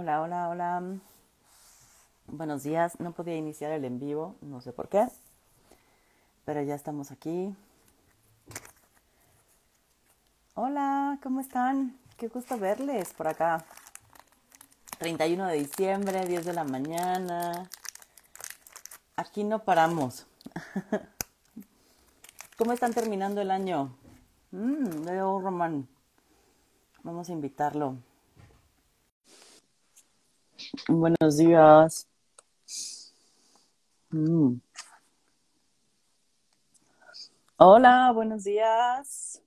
Hola, hola, hola. Buenos días. No podía iniciar el en vivo, no sé por qué, pero ya estamos aquí. Hola, ¿cómo están? Qué gusto verles por acá. 31 de diciembre, 10 de la mañana. Aquí no paramos. ¿Cómo están terminando el año? Mmm, Leo Román. Vamos a invitarlo. Buenos días. Mm. Hola, buenos días.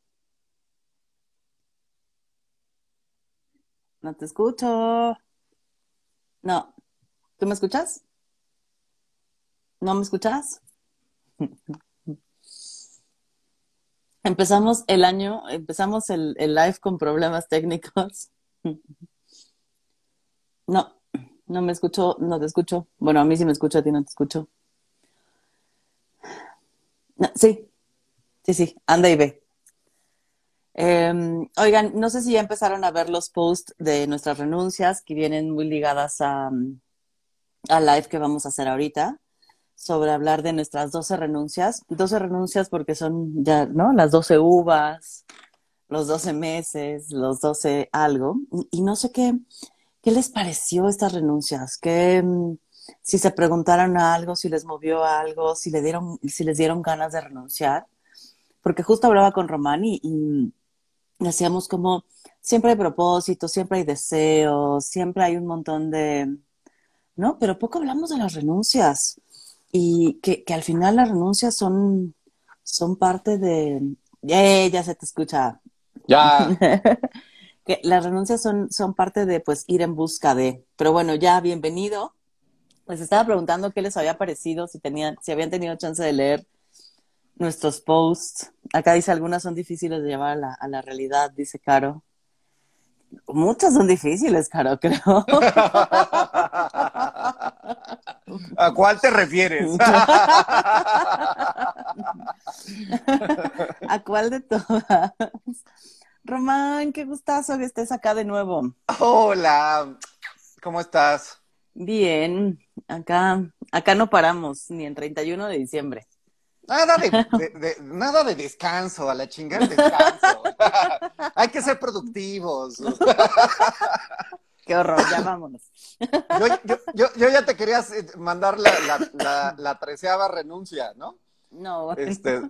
No te escucho. No. ¿Tú me escuchas? ¿No me escuchas? Empezamos el año, empezamos el, el live con problemas técnicos. No, no me escucho, no te escucho. Bueno, a mí sí me escucho, a ti no te escucho. No, sí, sí, sí, anda y ve. Em, oigan, no sé si ya empezaron a ver los posts de nuestras renuncias que vienen muy ligadas a, a live que vamos a hacer ahorita sobre hablar de nuestras 12 renuncias. 12 renuncias porque son ya, ¿no? Las 12 uvas, los 12 meses, los 12 algo. Y, y no sé qué, qué les pareció estas renuncias, que mm, si se preguntaron algo, si les movió algo, si, le dieron, si les dieron ganas de renunciar. Porque justo hablaba con Román y, y decíamos como, siempre hay propósitos, siempre hay deseos, siempre hay un montón de... ¿No? Pero poco hablamos de las renuncias y que, que al final las renuncias son, son parte de... ¡Eh! ya se te escucha. Ya. que las renuncias son, son parte de pues ir en busca de. Pero bueno, ya bienvenido. Les estaba preguntando qué les había parecido, si tenían, si habían tenido chance de leer nuestros posts. Acá dice algunas son difíciles de llevar a la, a la realidad, dice Caro. Muchas son difíciles, Caro, creo. ¿A cuál te refieres? ¿A cuál de todas? Román, qué gustazo que estés acá de nuevo. Hola, ¿cómo estás? Bien, acá, acá no paramos ni en 31 de diciembre. Nada de, de- de- nada de descanso, a la chingada el descanso. Hay que ser productivos. Qué horror, ya vámonos. Yo, yo, yo, yo ya te quería mandar la, la, la, la treceava renuncia, ¿no? No, Este,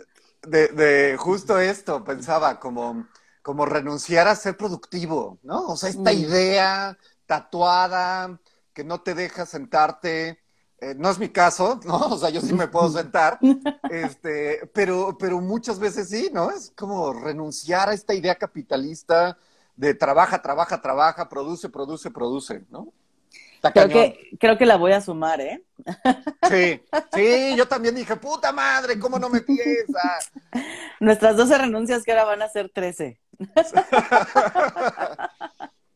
de, de justo esto, pensaba, como, como renunciar a ser productivo, ¿no? O sea, esta idea tatuada que no te deja sentarte. eh, no es mi caso, ¿no? O sea, yo sí me puedo sentar, este, pero, pero muchas veces sí, ¿no? Es como renunciar a esta idea capitalista de trabaja, trabaja, trabaja, produce, produce, produce, ¿no? Está creo cañón. que, creo que la voy a sumar, ¿eh? Sí, sí, yo también dije, puta madre, ¿cómo no me piensa? Nuestras 12 renuncias que ahora van a ser 13.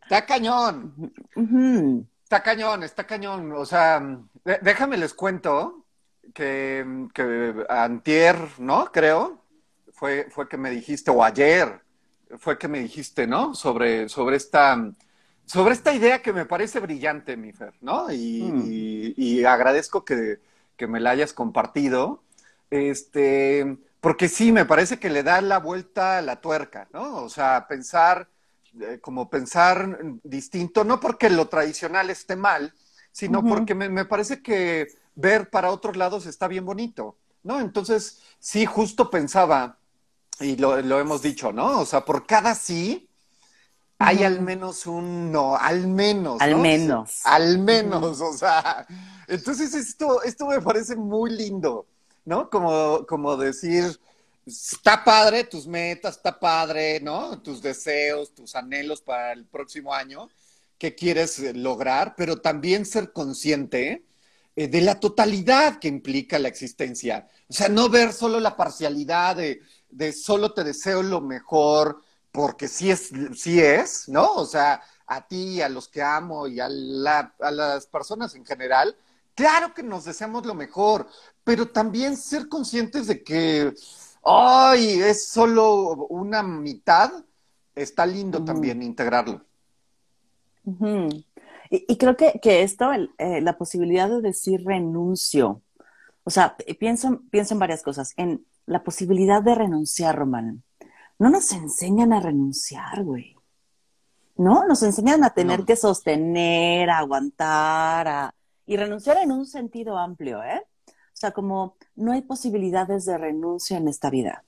Está cañón, está cañón, está cañón. O sea, déjame les cuento que, que antier, ¿no? Creo, fue, fue que me dijiste, o ayer, fue que me dijiste, ¿no? Sobre, sobre esta, sobre esta idea que me parece brillante, mi Fer, ¿no? Y, Mm. y- y agradezco que, que me la hayas compartido. Este, porque sí, me parece que le da la vuelta a la tuerca, ¿no? O sea, pensar, eh, como pensar distinto, no porque lo tradicional esté mal, sino porque me, me parece que ver para otros lados está bien bonito, ¿no? Entonces, sí, justo pensaba, y lo, lo hemos dicho, ¿no? O sea, por cada sí hay al menos un no, al menos, Al ¿no? menos. Al menos, o sea. Entonces, esto, esto me parece muy lindo, ¿no? Como, como decir, está padre tus metas, está padre, ¿no? Tus deseos, tus anhelos para el próximo año que quieres eh, lograr, pero también ser consciente eh, de la totalidad que implica la existencia. O sea, no ver solo la parcialidad de, de solo te deseo lo mejor, porque sí es, sí es, ¿no? O sea, a ti, a los que amo y a, la- a las personas en general, claro que nos deseamos lo mejor, pero también ser conscientes de que, ay, es solo una mitad, está lindo también integrarlo. Y, creo que, que esto, eh, la posibilidad de decir renuncio, o sea, pienso, pienso en varias cosas. En la posibilidad de renunciar, Román. No nos enseñan a renunciar, güey. ¿No? Nos enseñan a tener que sostener, a aguantar, a... y renunciar en un sentido amplio, ¿eh? O sea, como no hay posibilidades de renuncia en esta vida.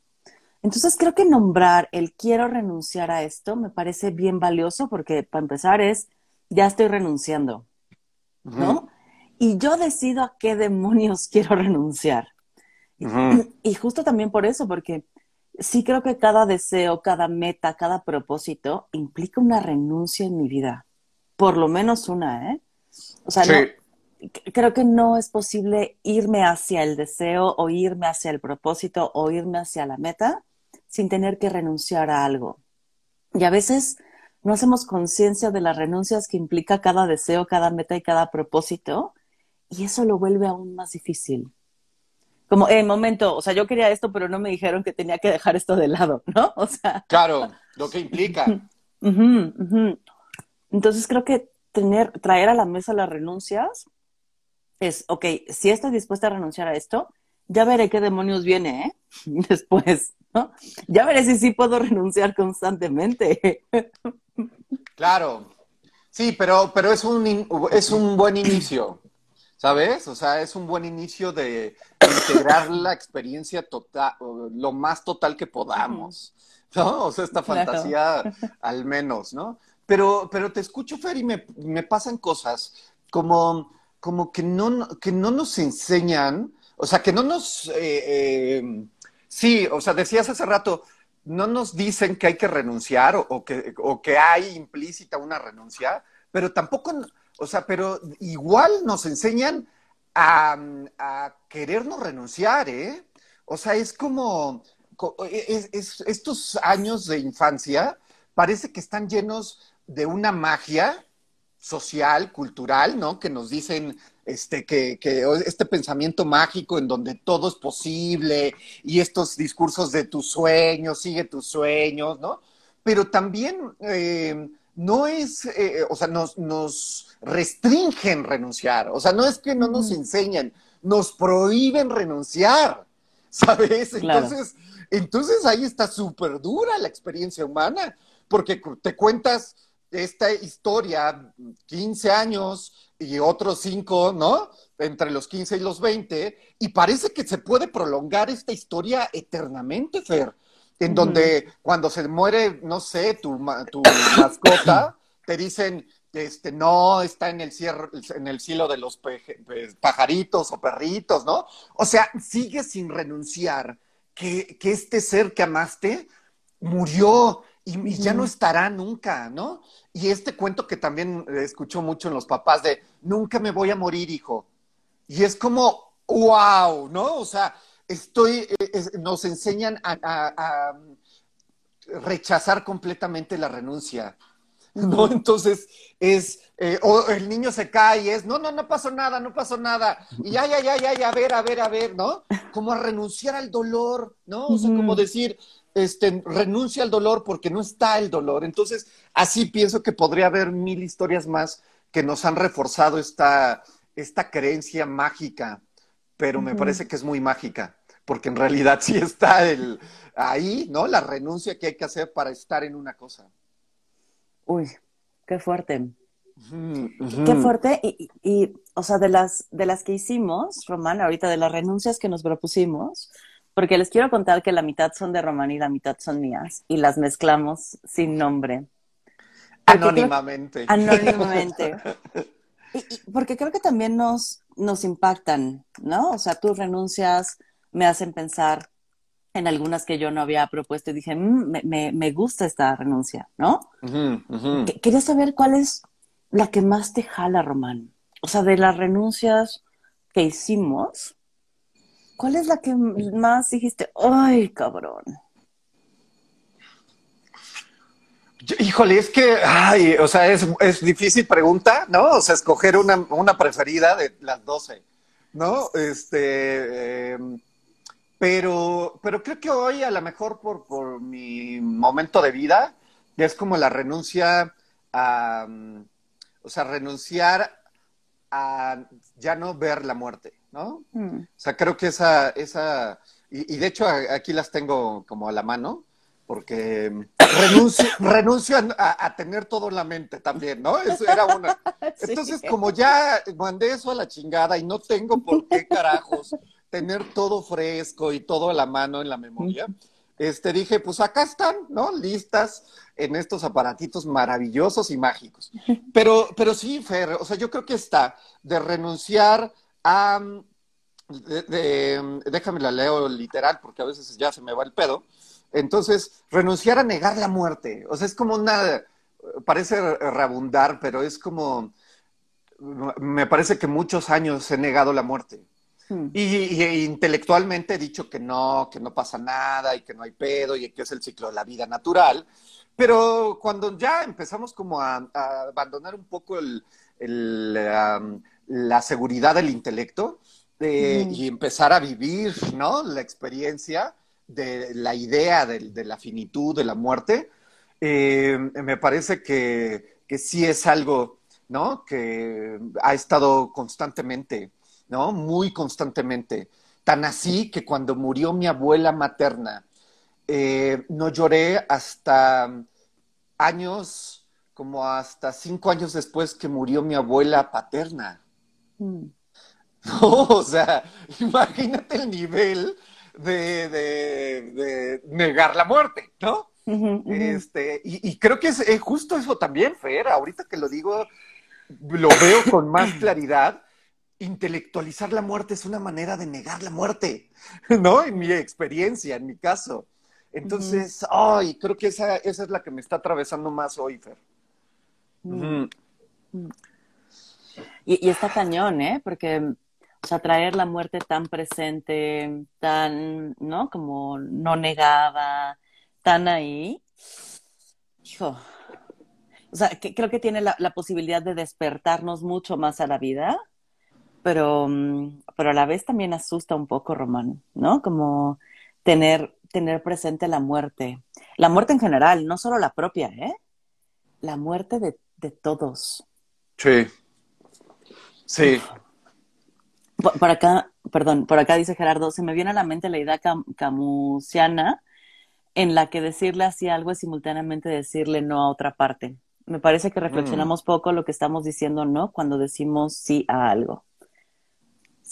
Entonces creo que nombrar el quiero renunciar a esto me parece bien valioso porque para empezar es, ya estoy renunciando, ¿no? Y yo decido a qué demonios quiero renunciar. Y justo también por eso, porque sí creo que cada deseo, cada meta, cada propósito implica una renuncia en mi vida. Por lo menos una, ¿eh? O sea, creo que no es posible irme hacia el deseo o irme hacia el propósito o irme hacia la meta sin tener que renunciar a algo. Y a veces no hacemos conciencia de las renuncias que implica cada deseo, cada meta y cada propósito, y eso lo vuelve aún más difícil. Como, en momento, o sea, yo quería esto, pero no me dijeron que tenía que dejar esto de lado, ¿no? O sea. Claro, lo que implica. Entonces creo que tener, traer a la mesa las renuncias es, ok, si estás dispuesta a renunciar a esto, ya veré qué demonios viene, ¿eh? Después. Ya veré si sí puedo renunciar constantemente. Claro, sí, pero, pero es, un, es un buen inicio, ¿sabes? O sea, es un buen inicio de integrar la experiencia total, lo más total que podamos, ¿no? O sea, esta fantasía al menos, ¿no? Pero, pero te escucho, Fer, y me, me pasan cosas como, como que, no, que no nos enseñan, o sea, que no nos... Eh, eh, Sí, o sea, decías hace rato, no nos dicen que hay que renunciar o, que, o que hay implícita una renuncia, pero tampoco, o sea, pero igual nos enseñan a, querernos renunciar, ¿eh? O sea, es como, estos años de infancia parece que están llenos de una magia social, cultural, ¿no? Que nos dicen este, que, este pensamiento mágico en donde todo es posible y estos discursos de tus sueños, sigue tus sueños, ¿no? Pero también eh, no es, eh, o sea, nos, nos restringen renunciar, o sea, no es que no nos enseñan, nos prohíben renunciar, ¿sabes? Entonces, entonces ahí está súper dura la experiencia humana, porque te cuentas esta historia, 15 años y otros 5, ¿no? Entre los 15 y los 20, y parece que se puede prolongar esta historia eternamente, Fer, en donde cuando se muere, no sé, tu, tu mascota, te dicen, este, no, está en el, en el cielo de los pajaritos o perritos, ¿no? O sea, sigue sin renunciar que, que este ser que amaste murió y, ya no estará nunca, ¿no? Y este cuento que también escucho mucho en los papás de, nunca me voy a morir, hijo. Y es como, wow, ¿no? O sea, estoy, eh, nos enseñan a, rechazar completamente la renuncia. ¿no? Entonces es, eh, o el niño se cae y es, no, no, no pasó nada, no pasó nada. Y ya, ya, ya, ya, ya, a ver, a ver, a ver, ¿no? Como a renunciar al dolor, ¿no? O sea, como decir, este, renuncia al dolor porque no está el dolor. Entonces, así pienso que podría haber mil historias más que nos han reforzado esta, esta creencia mágica, pero me parece que es muy mágica, porque en realidad sí está el, ahí, ¿no? La renuncia que hay que hacer para estar en una cosa. Uy, qué fuerte. Qué fuerte. Y, y, o sea, de las, de las que hicimos, Román, ahorita de las renuncias que nos propusimos, porque les quiero contar que la mitad son de Román y la mitad son mías, y las mezclamos sin nombre. anónimamente. anónimamente. porque creo que también nos, nos impactan, ¿no? O sea, tus renuncias me hacen pensar en algunas que yo no había propuesto y dije, mm, me, me, gusta esta renuncia, ¿no? Quería saber cuál es la que más te jala, Román. O sea, de las renuncias que hicimos, ¿Cuál es la que más dijiste, ay, cabrón? Híjole, es que, ay, o sea, es, es difícil pregunta, ¿no? O sea, escoger una, una preferida de las 12, ¿no? Este, em, pero, pero creo que hoy, a lo mejor por, por mi momento de vida, es como la renuncia a, O sea, renunciar a ya no ver la muerte, ¿no? Mm. O sea, creo que esa, esa, y, y de hecho aquí las tengo como a la mano, porque renuncio, renuncio a, a tener todo en la mente también, ¿no? Eso era una. Sí. Entonces, como ya mandé eso a la chingada y no tengo por qué carajos tener todo fresco y todo a la mano en la memoria, este dije, pues acá están, ¿no? Listas en estos aparatitos maravillosos y mágicos. Pero, pero sí, Fer, o sea, yo creo que está de renunciar a de- de- déjame la leo literal porque a veces ya se me va el pedo. Entonces, renunciar a negar la muerte. O sea, es como una, parece reabundar, pero es como, me parece que muchos años he negado la muerte. Mm. Y, y- e intelectualmente he dicho que no, que no pasa nada y que no hay pedo y que es el ciclo de la vida natural. Pero cuando ya empezamos como a, a abandonar un poco el, el, um, la seguridad del intelecto eh, y empezar a vivir, ¿no? La experiencia de la idea de, de la finitud, de la muerte, eh, me parece que, que sí es algo, ¿no? Que ha estado constantemente, ¿no? Muy constantemente. Tan así que cuando murió mi abuela materna, eh, no lloré hasta años, como hasta cinco años después que murió mi abuela paterna. Mm. No, o sea, imagínate el nivel de, de- de negar la muerte, ¿no? Este, y, y creo que es eh, justo eso también, Fer. Ahorita que lo digo, lo veo con más claridad. Intelectualizar la muerte es una manera de negar la muerte, ¿no? En mi experiencia, en mi caso. Entonces, ay, creo que esa, esa es la que me está atravesando más hoy, Fer. Ujú. Y, y está cañón, ¿eh? Porque, o sea, traer la muerte tan presente, tan, ¿no? Como no negada, tan ahí. Hijo. O sea, que, creo que tiene la, la posibilidad de despertarnos mucho más a la vida, pero, mm, pero a la vez también asusta un poco, Román, ¿no? Como tener, tener presente la muerte. La muerte en general, no solo la propia, ¿eh? La muerte de, de todos. Sí. Sí. Por, por acá, perdón, por acá dice Gerardo, se me viene a la mente la idea cam- camusiana en la que decirle así algo es simultáneamente decirle no a otra parte. Me parece que reflexionamos poco lo que estamos diciendo no cuando decimos sí a algo.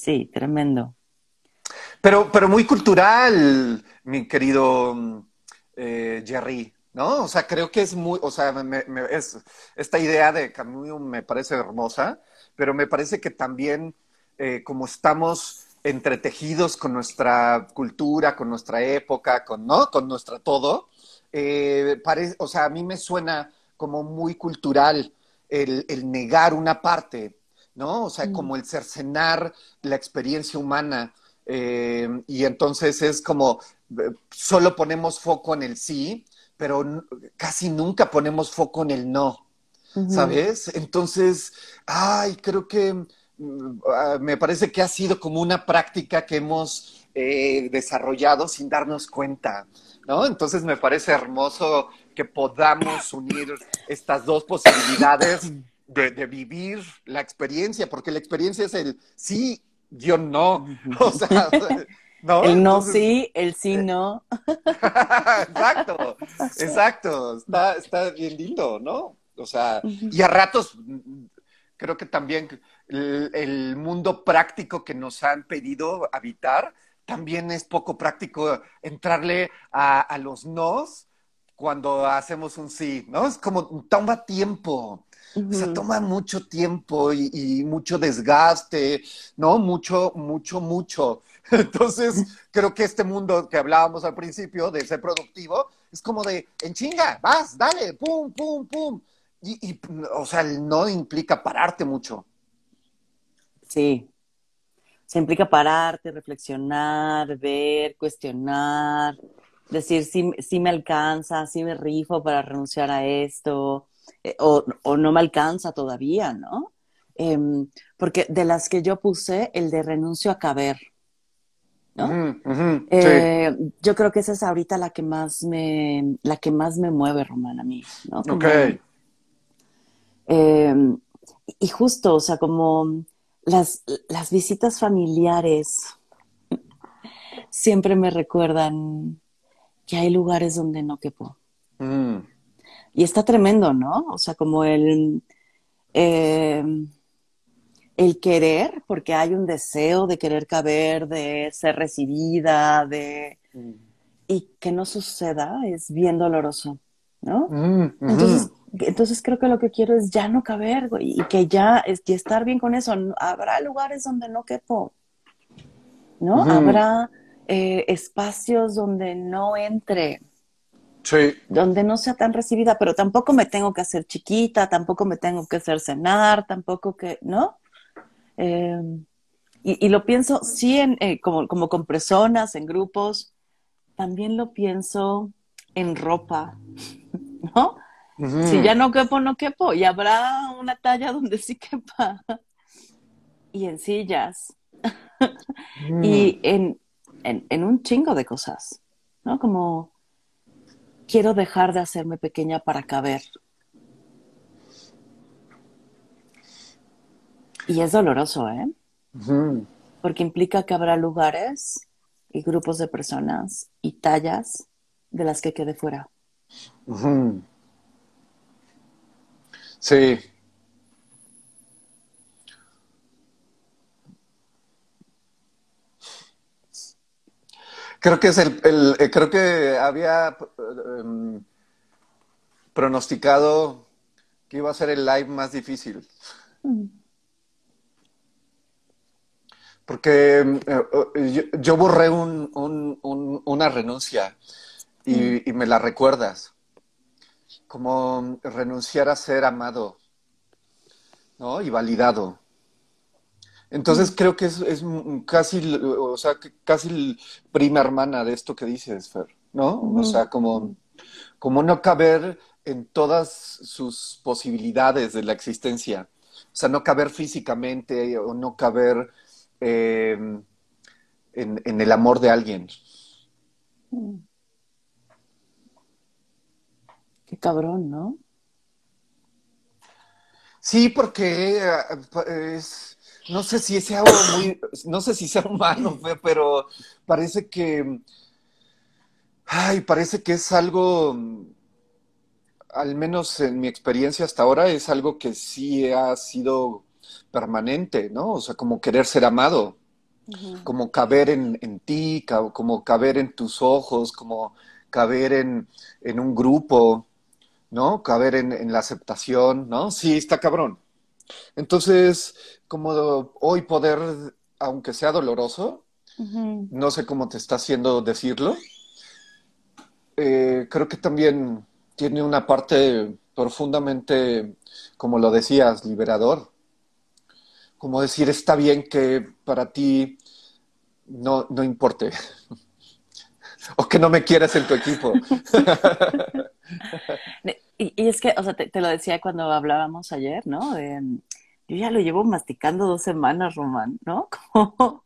Sí, tremendo. Pero, pero muy cultural, mi querido eh, Jerry, ¿no? O sea, creo que es muy, o sea, me- es, esta idea de Camus me parece hermosa, pero me parece que también, eh, como estamos entretejidos con nuestra cultura, con nuestra época, con, ¿no? Con nuestra todo, eh, o sea, a mí me suena como muy cultural el negar una parte, ¿no? O sea, como el cercenar la experiencia humana. eh, y entonces es como, eh, solo ponemos foco en el sí, pero casi nunca ponemos foco en el no. ¿sabes? Entonces, ay, creo que mm, ah, me parece que ha sido como una práctica que hemos eh, desarrollado sin darnos cuenta, ¿no? Entonces me parece hermoso que podamos unir estas dos posibilidades de, de vivir la experiencia, porque la experiencia es el sí, yo no. O sea, ¿no? El no Entonces- sí, el sí no. exacto, exacto. Está, está bien lindo, ¿no? O sea, y a ratos mm, creo que también el, el mundo práctico que nos han pedido habitar también es poco práctico entrarle a, a los nos cuando hacemos un sí, ¿no? Es como toma tiempo. O sea, toma mucho tiempo y, y mucho desgaste, ¿no? Mucho, mucho, mucho. Entonces, creo que este mundo que hablábamos al principio de ser productivo es como de, en chinga, vas, dale, pum, pum, pum. Y, y, o sea, no implica pararte mucho. Sí. Se implica pararte, reflexionar, ver, cuestionar, decir si, si me alcanza, si me rifo para renunciar a esto, eh, o, o no me alcanza todavía, ¿no? Em, porque de las que yo puse, el de renuncio a caber, ¿no? Eh, yo creo que esa es ahorita la que más me, la que más me mueve, Román, a mí, ¿no? Como, Ok. eh, y justo, o sea, como las, las visitas familiares siempre me recuerdan que hay lugares donde no quepo. Mm. Y está tremendo, ¿no? O sea, como el, eh, el querer, porque hay un deseo de querer caber, de ser recibida, de... Mm. Y que no suceda es bien doloroso, ¿no? Mm. Entonces, entonces creo que lo que quiero es ya no caber, güey, y que ya, es, y estar bien con eso. Habrá lugares donde no quepo, ¿no? Habrá eh, espacios donde no entre, Sí. donde no sea tan recibida, pero tampoco me tengo que hacer chiquita, tampoco me tengo que hacer cenar, tampoco que, ¿no? Eh, y, y lo pienso, sí, en, eh, como, como con personas, en grupos, también lo pienso en ropa, ¿no? Si ya no quepo, no quepo. Y habrá una talla donde sí quepa. Y en sillas. Mm. Y en, en, en un chingo de cosas. ¿No? Como quiero dejar de hacerme pequeña para caber. Y es doloroso, ¿eh? Porque implica que habrá lugares y grupos de personas y tallas de las que quede fuera. Ujú. Sí. Creo que es el, el- eh, creo que había eh, em, pronosticado que iba a ser el live más difícil. Porque em, eh, eh, yo, yo borré un- un- un- una renuncia y, y me la recuerdas. Como renunciar a ser amado, ¿no? Y validado. Entonces creo que es, es casi, o sea, casi prima hermana de esto que dices, Fer, ¿no? O sea, como, como no caber en todas sus posibilidades de la existencia. O sea, no caber físicamente o no caber eh, en, en el amor de alguien. Qué cabrón, ¿no? Sí, porque eh, es, no sé si sea algo muy, no sé si sea humano, pero parece que, ay, parece que es algo, al menos en mi experiencia hasta ahora, es algo que sí ha sido permanente, ¿no? O sea, como querer ser amado, como caber en, en ti, como caber en tus ojos, como caber en, en un grupo, ¿no? Caber en, en la aceptación, ¿no? Sí, está cabrón. Entonces, hoy poder, aunque sea doloroso, no sé cómo te está haciendo decirlo, eh, creo que también tiene una parte profundamente, como lo decías, liberador. Como decir, está bien que para ti no, no importe. O que no me quieras en tu equipo. Y, y es que, o sea, te, te lo decía cuando hablábamos ayer, ¿no? De, yo ya lo llevo masticando dos semanas, Román, ¿no? Como,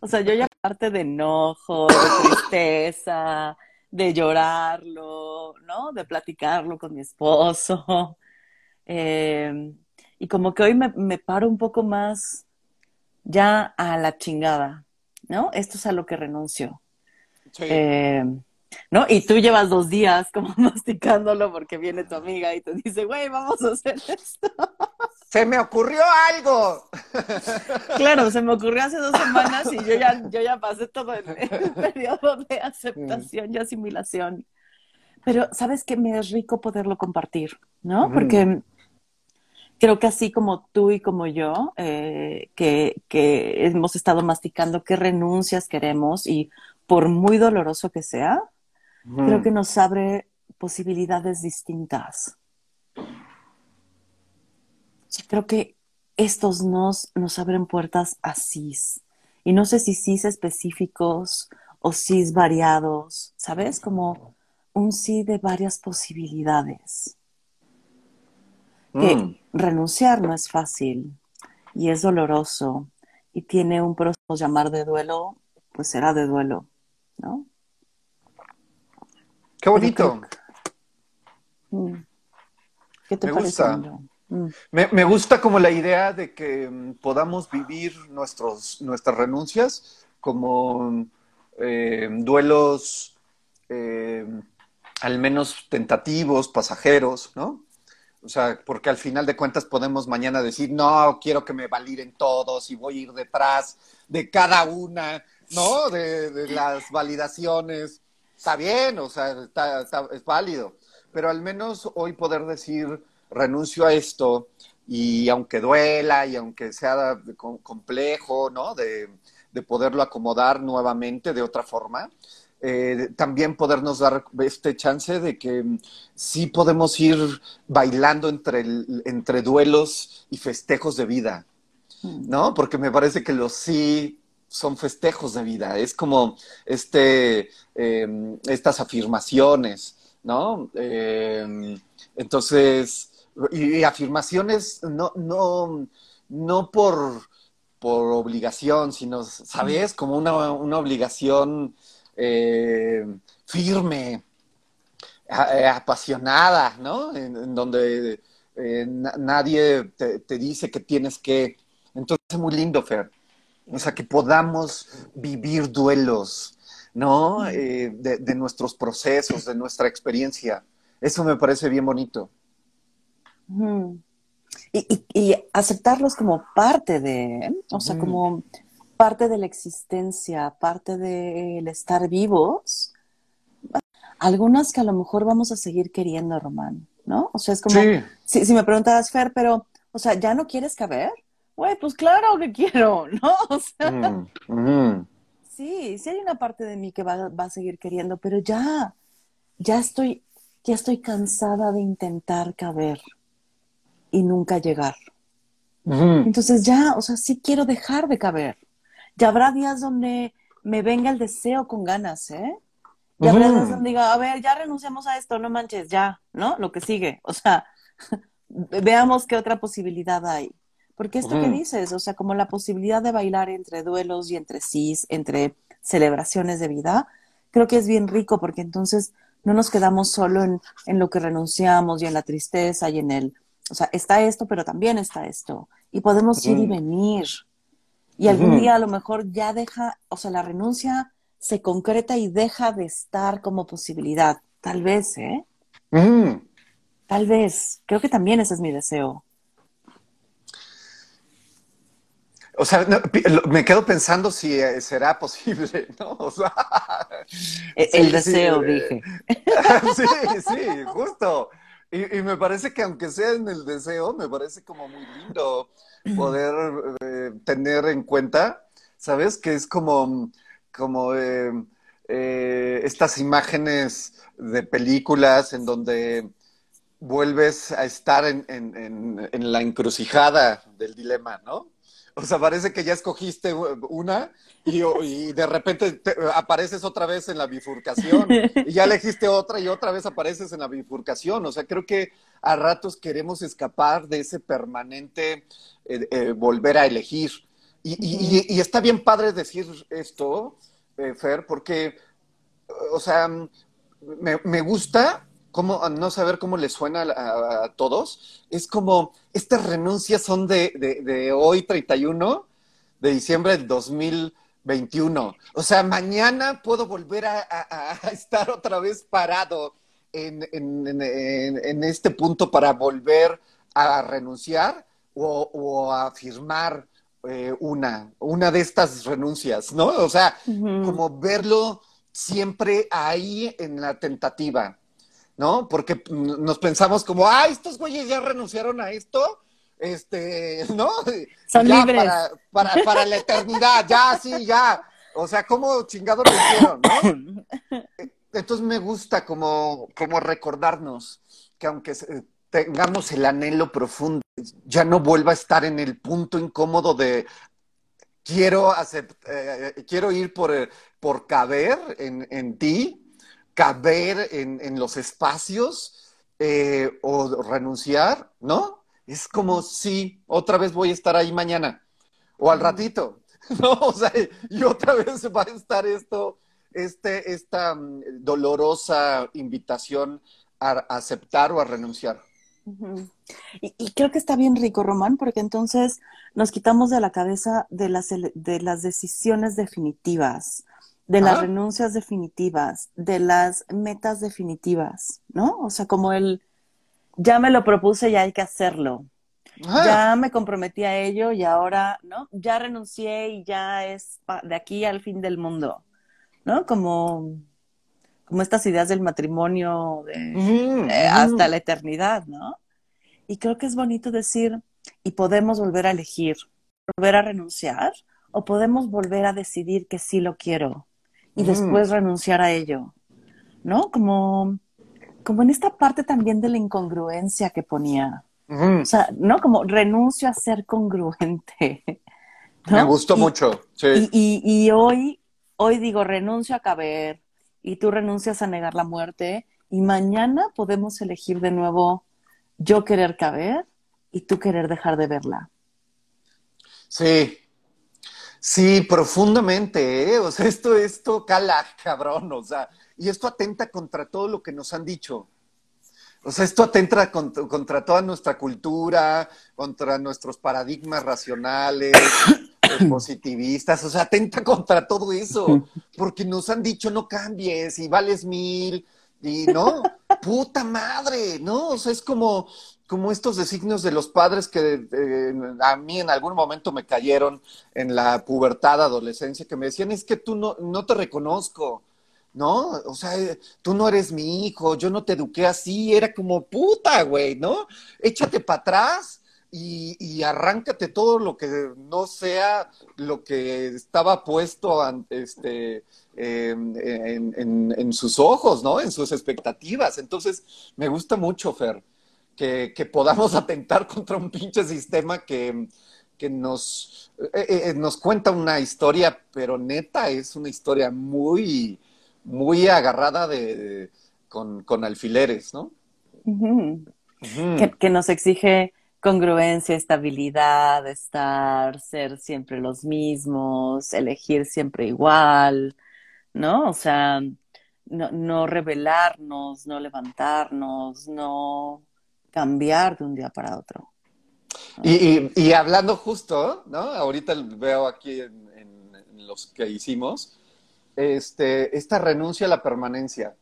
o sea, yo ya parte de enojo, de tristeza, de llorarlo, ¿no? De platicarlo con mi esposo. Eh, y como que hoy me, me paro un poco más ya a la chingada, ¿no? Esto es a lo que renuncio. Sí. Eh, ¿no? Y tú llevas dos días como masticándolo porque viene tu amiga y te dice, güey, vamos a hacer esto. Se me ocurrió algo. Claro, se me ocurrió hace dos semanas y yo ya, yo ya pasé todo el, el periodo de aceptación y asimilación. Pero, ¿sabes qué? Me es rico poderlo compartir, ¿no? Ujú. Porque creo que así como tú y como yo, eh, que, que hemos estado masticando qué renuncias queremos y por muy doloroso que sea, creo que nos abre posibilidades distintas. Creo que estos nos nos abren puertas a cis. Y no sé si cis específicos o cis variados, ¿sabes? Como un sí de varias posibilidades. Que Mm. renunciar no es fácil y es doloroso y tiene un proceso llamar de duelo, pues será de duelo, ¿no? Qué bonito. Mm. ¿Qué te Me parece, gusta. Mm. Me, gusta como la idea de que mm, podamos vivir nuestros, nuestras renuncias como eh, duelos eh, al menos tentativos, pasajeros, ¿no? O sea, porque al final de cuentas podemos mañana decir, no, quiero que me validen todos y voy a ir detrás de cada una, ¿no? De, las validaciones. Está bien, o sea, es válido. Pero al menos hoy poder decir, renuncio a esto y aunque duela y aunque sea complejo, ¿no? De, de poderlo acomodar nuevamente de otra forma, eh, también podernos dar este chance de que sí podemos ir bailando entre, entre duelos y festejos de vida, ¿no? Porque me parece que los sí son festejos de vida, es como este, em, estas afirmaciones, ¿no? Em, entonces, y, afirmaciones no, no, no por, por obligación, sino, ¿sabes? Como una, una obligación eh, firme, eh, apasionada, ¿no? En, donde eh, nadie te, dice que tienes que. Entonces, es muy lindo, Fer. O sea, que podamos vivir duelos, ¿no? de, nuestros procesos, de nuestra experiencia. Eso me parece bien bonito. y, aceptarlos como parte de, o sea, como parte de la existencia, parte del estar vivos, algunas que a lo mejor vamos a seguir queriendo, Román, ¿no? O sea, es como, si, me preguntas, Fer, pero, o sea, ¿ya no quieres caber? Güey, pues claro que quiero, ¿no? O sea, mm, mm. sí, sí hay una parte de mí que va, a seguir queriendo, pero ya, ya estoy, ya estoy cansada de intentar caber y nunca llegar. Entonces ya, o sea, sí quiero dejar de caber. Ya habrá días donde me venga el deseo con ganas, ¿eh? Ya habrá días donde diga, a ver, ya renunciamos a esto, no manches, ya, ¿no? Lo que sigue. O sea, veamos qué otra posibilidad hay. Porque esto que dices, o sea, como la posibilidad de bailar entre duelos y entre sí, entre celebraciones de vida, creo que es bien rico porque entonces no nos quedamos solo en, en lo que renunciamos y en la tristeza y en el, o sea, está esto, pero también está esto. Y podemos ir y venir. Y algún día a lo mejor ya deja, o sea, la renuncia se concreta y deja de estar como posibilidad. Tal vez, ¿eh? Tal vez. Creo que también ese es mi deseo. O sea, me quedo pensando si eh, será posible, ¿no? O sea, e-, el, deseo, eh, dije. sí, sí, justo. Y, y, me parece que aunque sea en el deseo, me parece como muy lindo poder eh, tener en cuenta, ¿sabes? Que es como, como eh, eh, estas imágenes de películas en donde vuelves a estar en, en, la encrucijada del dilema, ¿no? O sea, parece que ya escogiste una y, de repente apareces otra vez en la bifurcación y ya elegiste otra y otra vez apareces en la bifurcación. O sea, creo que a ratos queremos escapar de ese permanente eh, eh, volver a elegir. Y, está bien padre decir esto, eh, Fer, porque, o sea, me, gusta cómo, no saber cómo le suena a, todos. Es como, estas renuncias son de, de, hoy, 31 de diciembre del 2021. O sea, mañana puedo volver a, estar otra vez parado en, en, este punto para volver a renunciar o, afirmar eh, una, una de estas renuncias, ¿no? O sea, como verlo siempre ahí en la tentativa, ¿no? Porque nos pensamos como, ah, estos güeyes ya renunciaron a esto, este, ¿no? Son libres. Para, para, la eternidad, ya, sí, ya. O sea, ¿cómo chingado lo hicieron, no? Entonces me gusta como, como recordarnos que aunque tengamos el anhelo profundo, ya no vuelva a estar en el punto incómodo de quiero, eh, quiero ir por, por caber en, ti, caber en, los espacios eh, o renunciar, ¿no? Es como si otra vez voy a estar ahí mañana o al ratito, ¿no? O sea, y otra vez va a estar esto, este, esta mm, dolorosa invitación a aceptar o a renunciar. y, creo que está bien rico, Román, porque entonces nos quitamos de la cabeza de las, de las decisiones definitivas, de las renuncias definitivas, de las metas definitivas, ¿no? O sea, como el, ya me lo propuse y hay que hacerlo. Ya me comprometí a ello y ahora, ¿no? Ya renuncié y ya es de aquí al fin del mundo, ¿no? Como, como estas ideas del matrimonio de, eh, hasta la eternidad, ¿no? Y creo que es bonito decir, y podemos volver a elegir, volver a renunciar, o podemos volver a decidir que sí lo quiero y después renunciar a ello, ¿no? Como, como en esta parte también de la incongruencia que ponía. O sea, ¿no? Como renuncio a ser congruente. Me gustó mucho, sí. Y, y, hoy, hoy digo, renuncio a caber y tú renuncias a negar la muerte y mañana podemos elegir de nuevo yo querer caber y tú querer dejar de verla. Sí, sí, profundamente, ¿eh? O sea, esto, esto cala, cabrón, o sea, y esto atenta contra todo lo que nos han dicho. O sea, esto atenta contra, toda nuestra cultura, contra nuestros paradigmas racionales, positivistas, o sea, atenta contra todo eso, porque nos han dicho no cambies y vales mil, y no, puta madre, ¿no? O sea, es como, como estos designios de los padres que eh, a mí en algún momento me cayeron en la pubertad, adolescencia, que me decían, es que tú no, no te reconozco ¿no? O sea, eh, tú no eres mi hijo, yo no te eduqué así, era como puta, güey, ¿no? Échate para atrás y, arráncate todo lo que no sea lo que estaba puesto este, em, en, sus ojos, ¿no? En sus expectativas. Entonces, me gusta mucho, Fer, que, que podamos atentar contra un pinche sistema que, que nos, eh, eh, nos cuenta una historia, pero neta, es una historia muy muy agarrada de, con, alfileres, ¿no? Que, nos exige congruencia, estabilidad, estar, ser siempre los mismos, elegir siempre igual, ¿no? O sea, no, no rebelarnos, no levantarnos, no cambiar de un día para otro. Y, hablando justo, ¿no? Ahorita veo aquí en los que hicimos, este, esta renuncia a la permanencia.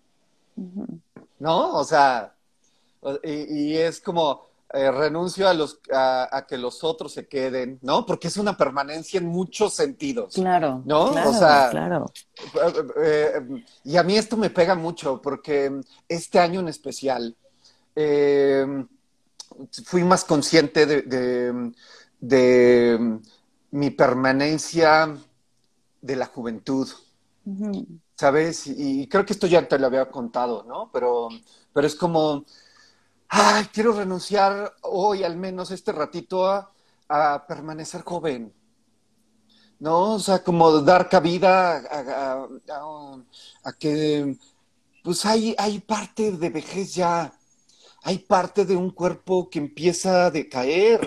¿No? O sea, y, es como eh, renuncio a, los, a, que los otros se queden, ¿no? Porque es una permanencia en muchos sentidos. Claro. ¿No? Claro, o sea, claro. Eh, eh, y a mí esto me pega mucho porque este año en especial fui más consciente de, de mi permanencia de la juventud. ¿Sabes? Y, creo que esto ya te lo había contado, ¿no? Pero, pero es como, ay, quiero renunciar hoy al menos este ratito a, permanecer joven. ¿No? O sea, como dar cabida a, a, que, pues hay, hay parte de vejez ya, hay parte de un cuerpo que empieza a decaer,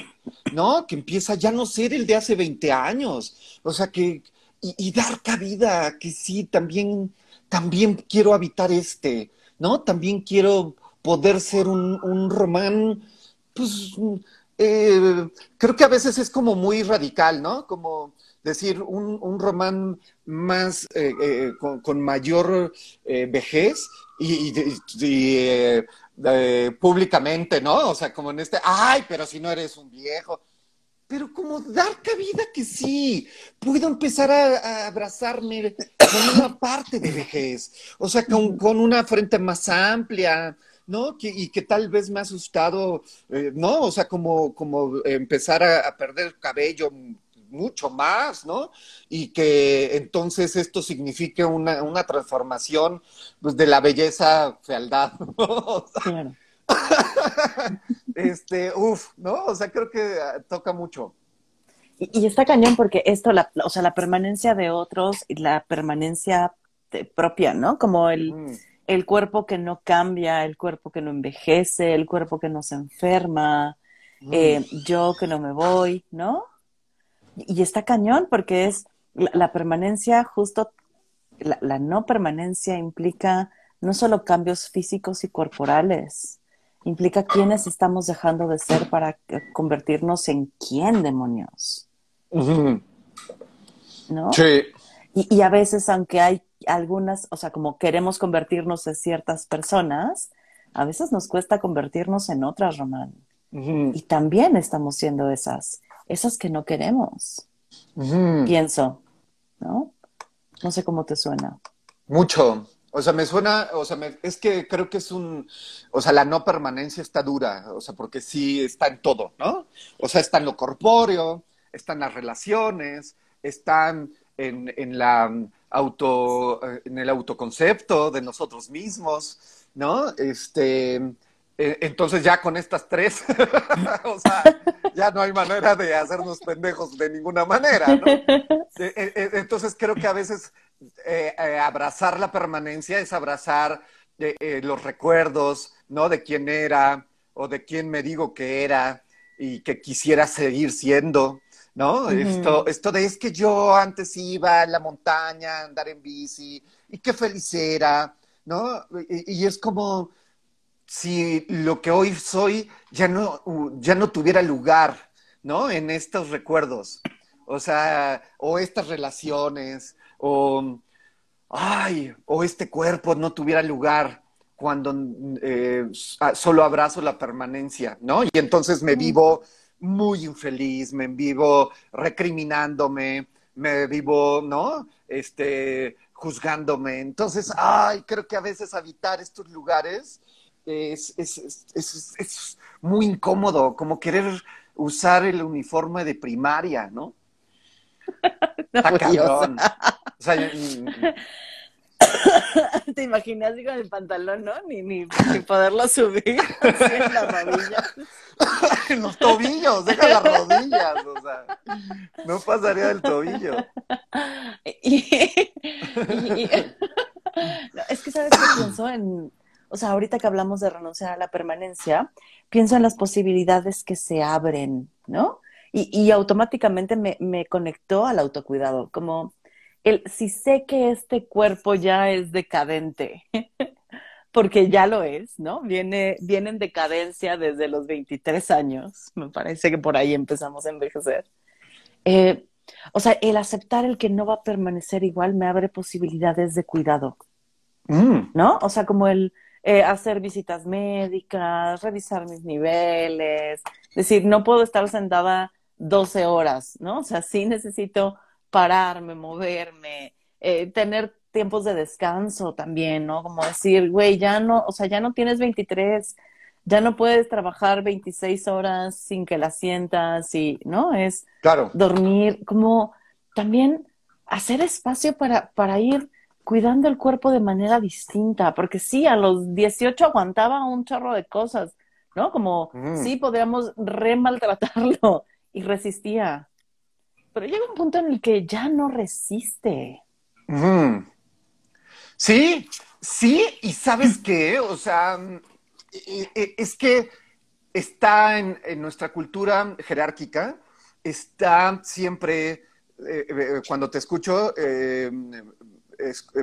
¿no? Que empieza ya no ser el de hace 20 años. O sea, que, y, dar cabida, que sí, también, también quiero habitar este, ¿no? También quiero poder ser un, román, pues, eh, creo que a veces es como muy radical, ¿no? Como decir, un, román más, eh, eh, con, mayor vejez y, públicamente, ¿no? O sea, como en este, ay, pero si no eres un viejo pero como dar cabida que sí, puedo empezar a, abrazarme con una parte de vejez, o sea, con, una frente más amplia, ¿no? y que tal vez me ha asustado, eh, ¿no? O sea, como, como empezar a, perder cabello mucho más, ¿no? Y que entonces esto signifique una, una transformación pues, de la belleza fealdad, ¿no? claro. este, uff, ¿no? O sea, creo que ah, toca mucho. Y, está cañón porque esto, la, o sea, la permanencia de otros y la permanencia propia, ¿no? Como el, mm. el cuerpo que no cambia, el cuerpo que no envejece, el cuerpo que no se enferma, mm. eh, yo que no me voy, ¿no? Y, está cañón porque es la, permanencia justo, la, la, no permanencia implica no solo cambios físicos y corporales, implica quiénes estamos dejando de ser para convertirnos en quién, demonios. ¿No? Sí. Y, y, a veces, aunque hay algunas, o sea, como queremos convertirnos en ciertas personas, a veces nos cuesta convertirnos en otras, Román. Y también estamos siendo esas, esas que no queremos. Pienso, ¿no? No sé cómo te suena. Mucho. O sea, me suena, o sea, es que creo que es un, o sea, la no permanencia está dura, o sea, porque sí está en todo, ¿no? O sea, está en lo corpóreo, está en las relaciones, están en, en la auto, en el autoconcepto de nosotros mismos, ¿no? Este, entonces ya con estas tres, o sea, ya no hay manera de hacernos pendejos de ninguna manera, ¿no? E, e, entonces creo que a veces eh, eh, abrazar la permanencia es abrazar eh, los recuerdos, ¿no? De quién era o de quién me digo que era y que quisiera seguir siendo, ¿no? esto, esto de es que yo antes iba a la montaña a andar en bici y qué feliz era, ¿no? Y, es como si lo que hoy soy ya no, ya no tuviera lugar, ¿no? En estos recuerdos, o sea, o estas relaciones, o, ay, o este cuerpo no tuviera lugar cuando eh, solo abrazo la permanencia, ¿no? Y entonces me vivo muy infeliz, me vivo recriminándome, me vivo, ¿no? Este, juzgándome. Entonces, ay, creo que a veces habitar estos lugares es, es, es, es muy incómodo, como querer usar el uniforme de primaria, ¿no? Está cabrón. O sea, Te imaginé así con el pantalón, ¿no? Ni, ni, ni poderlo subir así en las rodillas. en los tobillos, deja las rodillas, o sea, no pasaría del tobillo. Y, es que, ¿sabes qué pienso? En, o sea, ahorita que hablamos de renunciar a la permanencia, pienso en las posibilidades que se abren, ¿no? Y, y automáticamente me, me conectó al autocuidado, como el si sé que este cuerpo ya es decadente, porque ya lo es, ¿no? Viene, viene en decadencia desde los 23 años, me parece que por ahí empezamos a envejecer. Eh, o sea, el aceptar el que no va a permanecer igual me abre posibilidades de cuidado, mm. ¿no? O sea, como el eh, hacer visitas médicas, revisar mis niveles, decir, no puedo estar sentada 12 horas, ¿no? O sea, sí necesito pararme, moverme, eh, tener tiempos de descanso también, ¿no? Como decir, güey, ya no, o sea, ya no tienes 23, ya no puedes trabajar 26 horas sin que la sientas y, ¿no? Es claro. dormir, como también hacer espacio para, para ir cuidando el cuerpo de manera distinta, porque sí, a los 18 aguantaba un chorro de cosas, ¿no? Como mm. sí podríamos remaltratarlo y resistía. Pero llega un punto en el que ya no resiste. Sí, sí, y sabes qué, o sea, e, e, es que está en, nuestra cultura jerárquica, está siempre, eh, eh, cuando te escucho, eh,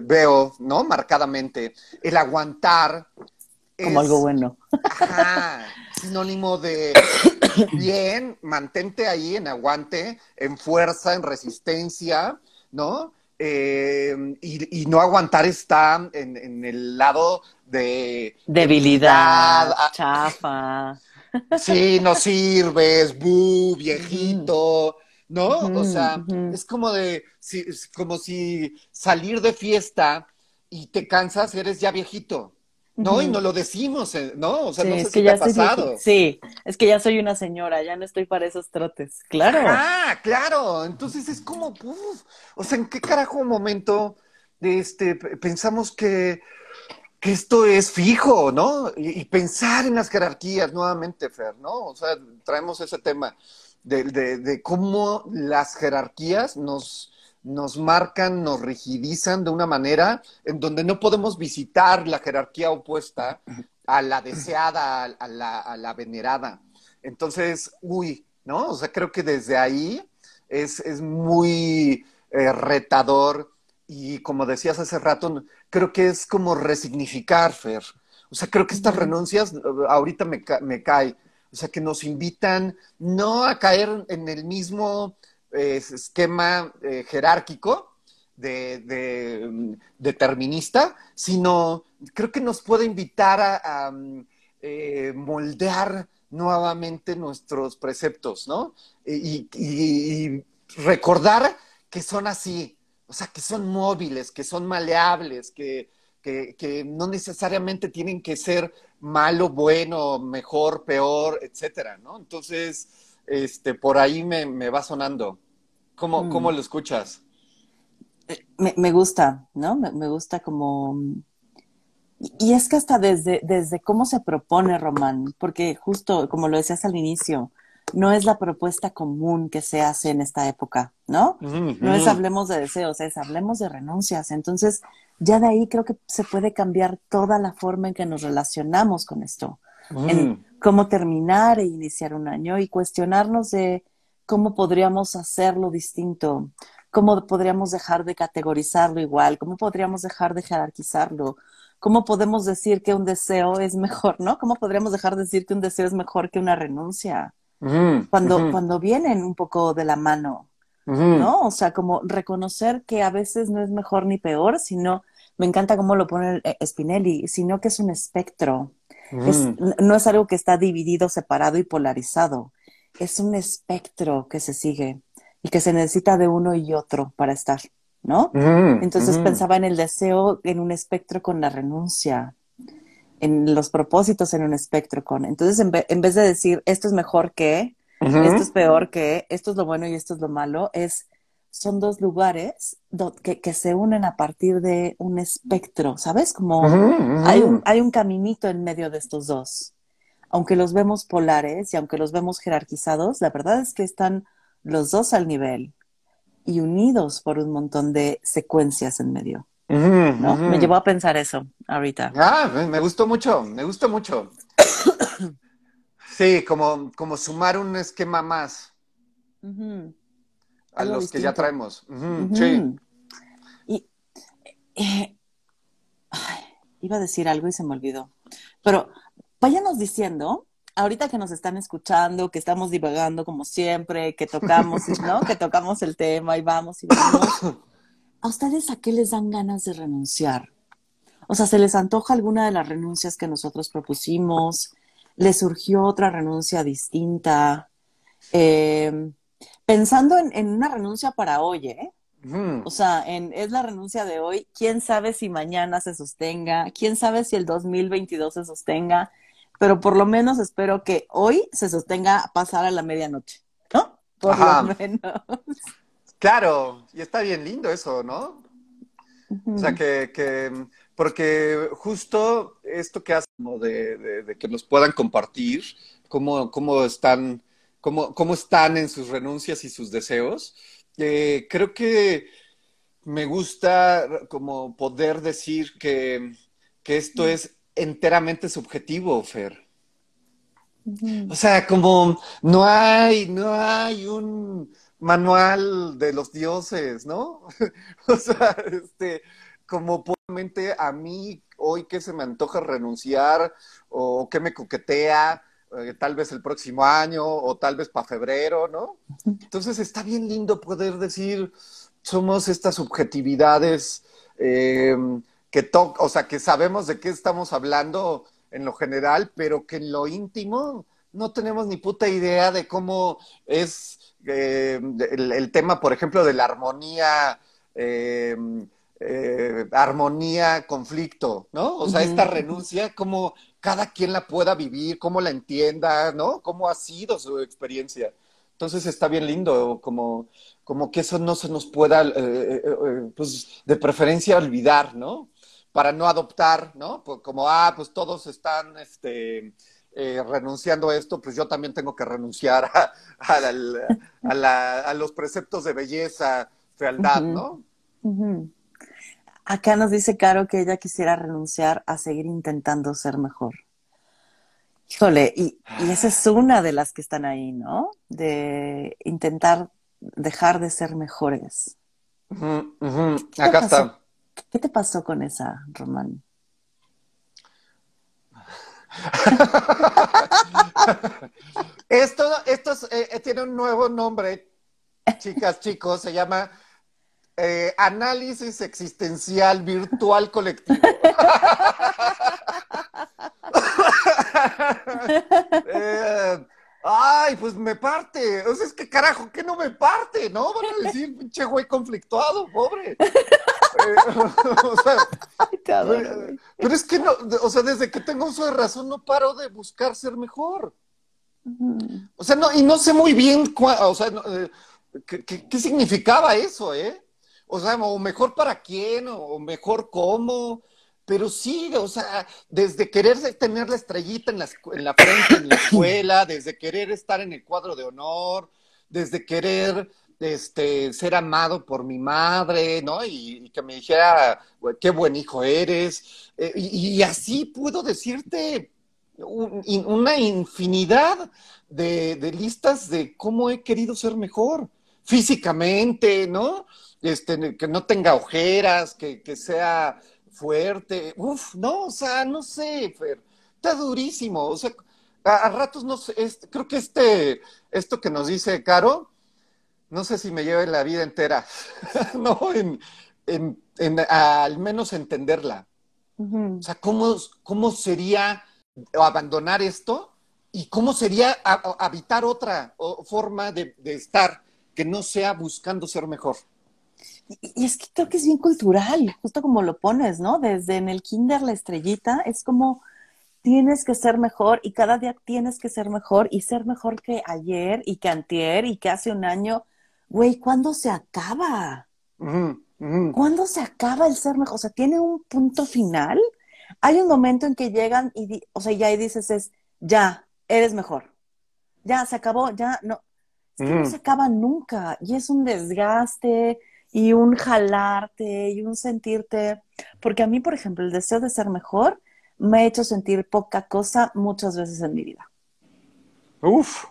veo, ¿no? Marcadamente, el aguantar. Como algo bueno. Ajá, sinónimo de bien, mantente ahí en aguante, en fuerza, en resistencia, ¿no? Eh, y, no aguantar está en, el lado de debilidad, ah, chafa. Sí, no sirves, bu, viejito, ¿no? o sea, es como de, como si salir de fiesta y te cansas, eres ya viejito. No, y no lo decimos, eh, ¿no? O sea, no sé si te ha pasado. Sí, es que ya soy una señora, ya no estoy para esos trotes. Claro. Ah, claro. Entonces es como, o sea, ¿en qué carajo momento este, pensamos que, que esto es fijo, ¿no? Y, pensar en las jerarquías nuevamente, Fer, ¿no? O sea, traemos ese tema de, de cómo las jerarquías nos nos marcan, nos rigidizan de una manera en donde no podemos visitar la jerarquía opuesta a la deseada, a la, venerada. Entonces, uy, ¿no? O sea, creo que desde ahí es, muy eh, retador y como decías hace rato, creo que es como resignificar, Fer. O sea, creo que estas renuncias ahorita me, me cae. O sea, que nos invitan no a caer en el mismo eh, esquema eh, jerárquico de, mm, determinista, sino creo que nos puede invitar a, mm, eh, moldear nuevamente nuestros preceptos, ¿no? y recordar que son así, o sea, que son móviles, que son maleables, que, que, no necesariamente tienen que ser malo, bueno, mejor, peor, etcétera, ¿no? Entonces, este, por ahí me, va sonando. ¿Cómo, mm. ¿Cómo, lo escuchas? Eh, me, gusta, ¿no? Me, gusta como... Y es que hasta desde, desde cómo se propone Román, porque justo como lo decías al inicio, no es la propuesta común que se hace en esta época, ¿no? No es hablemos de deseos, es hablemos de renuncias. Entonces, ya de ahí creo que se puede cambiar toda la forma en que nos relacionamos con esto, en cómo terminar e iniciar un año y cuestionarnos de cómo podríamos hacerlo distinto, cómo podríamos dejar de categorizarlo igual, cómo podríamos dejar de jerarquizarlo, cómo podemos decir que un deseo es mejor, ¿no? ¿Cómo podríamos dejar de decir que un deseo es mejor que una renuncia? cuando, cuando vienen un poco de la mano, ¿no? O sea, como reconocer que a veces no es mejor ni peor, sino, me encanta cómo lo pone eh, Spinelli, sino que es un espectro. no es algo que está dividido, separado y polarizado. Es un espectro que se sigue y que se necesita de uno y otro para estar, ¿no? Entonces pensaba en el deseo en un espectro con la renuncia, en los propósitos en un espectro con. Entonces, en, vez de decir esto es mejor que, esto es peor que, esto es lo bueno y esto es lo malo, es son dos lugares que, que, se unen a partir de un espectro, ¿sabes? Como hay, un, hay un caminito en medio de estos dos. Aunque los vemos polares y aunque los vemos jerarquizados, la verdad es que están los dos al nivel y unidos por un montón de secuencias en medio. ¿no? Me llevó a pensar eso ahorita. Ah, me gustó mucho, me gustó mucho. sí, como, como sumar un esquema más a los que ya traemos. Sí. Y, eh, iba a decir algo y se me olvidó. Pero váyanos diciendo, ahorita que nos están escuchando, que estamos divagando como siempre, que tocamos, ¿no? Que tocamos el tema y vamos y vamos. ¿a ustedes a qué les dan ganas de renunciar? O sea, ¿se les antoja alguna de las renuncias que nosotros propusimos? ¿Les surgió otra renuncia distinta? Em, pensando en, una renuncia para hoy, ¿eh? O sea, en, es la renuncia de hoy. ¿Quién sabe si mañana se sostenga? ¿Quién sabe si el 2022 se sostenga? Pero por lo menos espero que hoy se sostenga pasar a la medianoche, ¿no? Por lo menos. Claro, y está bien lindo eso, ¿no? O sea, que, porque justo esto que hacen, de, que nos puedan compartir, cómo, cómo están, cómo, cómo están en sus renuncias y sus deseos, eh, creo que me gusta como poder decir que, que esto es enteramente subjetivo, Fer. O sea, como no hay, no hay un, manual de los dioses, ¿no? o sea, este, como probablemente a mí hoy que se me antoja renunciar o que me coquetea, eh, tal vez el próximo año o tal vez para febrero, ¿no? Entonces está bien lindo poder decir, somos estas subjetividades em, que to o sea, que sabemos de qué estamos hablando en lo general, pero que en lo íntimo no tenemos ni puta idea de cómo es eh, el, tema, por ejemplo, de la armonía, eh, eh, armonía, conflicto, ¿no? O sea, esta renuncia, cómo cada quien la pueda vivir, cómo la entienda, ¿no? Cómo ha sido su experiencia. Entonces está bien lindo, como, como que eso no se nos pueda, pues de preferencia olvidar, ¿no? Para no adoptar, ¿no? Pues como, ah, pues todos están, este, eh, renunciando a esto, pues yo también tengo que renunciar a, a, los preceptos de belleza, fealdad, ¿no? Acá nos dice Caro que ella quisiera renunciar a seguir intentando ser mejor. Híjole, y, esa es una de las que están ahí, ¿no? De intentar dejar de ser mejores. Acá está. ¿Qué te pasó con esa, Román? esto esto eh, eh, tiene un nuevo nombre, chicas, chicos, se llama eh, Análisis Existencial Virtual Colectivo. ay, pues me parte. O sea, es que carajo, que no me parte, ¿no? Van a decir, pinche güey conflictuado, pobre. o sea, pero, es que no, o sea, desde que tengo uso de razón no paro de buscar ser mejor. O sea, no, y no sé muy bien, o sea, eh, ¿qué, significaba eso, eh? O sea, o mejor para quién, o mejor cómo, pero sí, o sea, desde querer tener la estrellita en la, en la frente en la escuela, desde querer estar en el cuadro de honor, desde querer este, ser amado por mi madre, ¿no? Y, que me dijera, qué buen hijo eres. Eh, y, así puedo decirte una infinidad de, listas de cómo he querido ser mejor físicamente, ¿no? Este, que no tenga ojeras, que, sea fuerte. Uf, no, o sea, no sé, Fer, está durísimo. O sea, a, ratos no sé, creo que este, esto que nos dice Caro, no sé si me lleve la vida entera, no, en, al menos entenderla. O sea, ¿cómo, ¿cómo sería abandonar esto y cómo sería habitar otra forma de, estar que no sea buscando ser mejor? Y, es que creo que es bien cultural, justo como lo pones, ¿no? Desde en el kinder la estrellita es como tienes que ser mejor y cada día tienes que ser mejor y ser mejor que ayer y que antier y que hace un año güey, ¿cuándo se acaba? ¿Cuándo se acaba el ser mejor? O sea, ¿tiene un punto final? Hay un momento en que llegan y, o sea, ya y dices es, ya, eres mejor. Ya, se acabó, ya, no. Es que no se acaba nunca. Y es un desgaste y un jalarte y un sentirte. Porque a mí, por ejemplo, el deseo de ser mejor me ha hecho sentir poca cosa muchas veces en mi vida. Uf.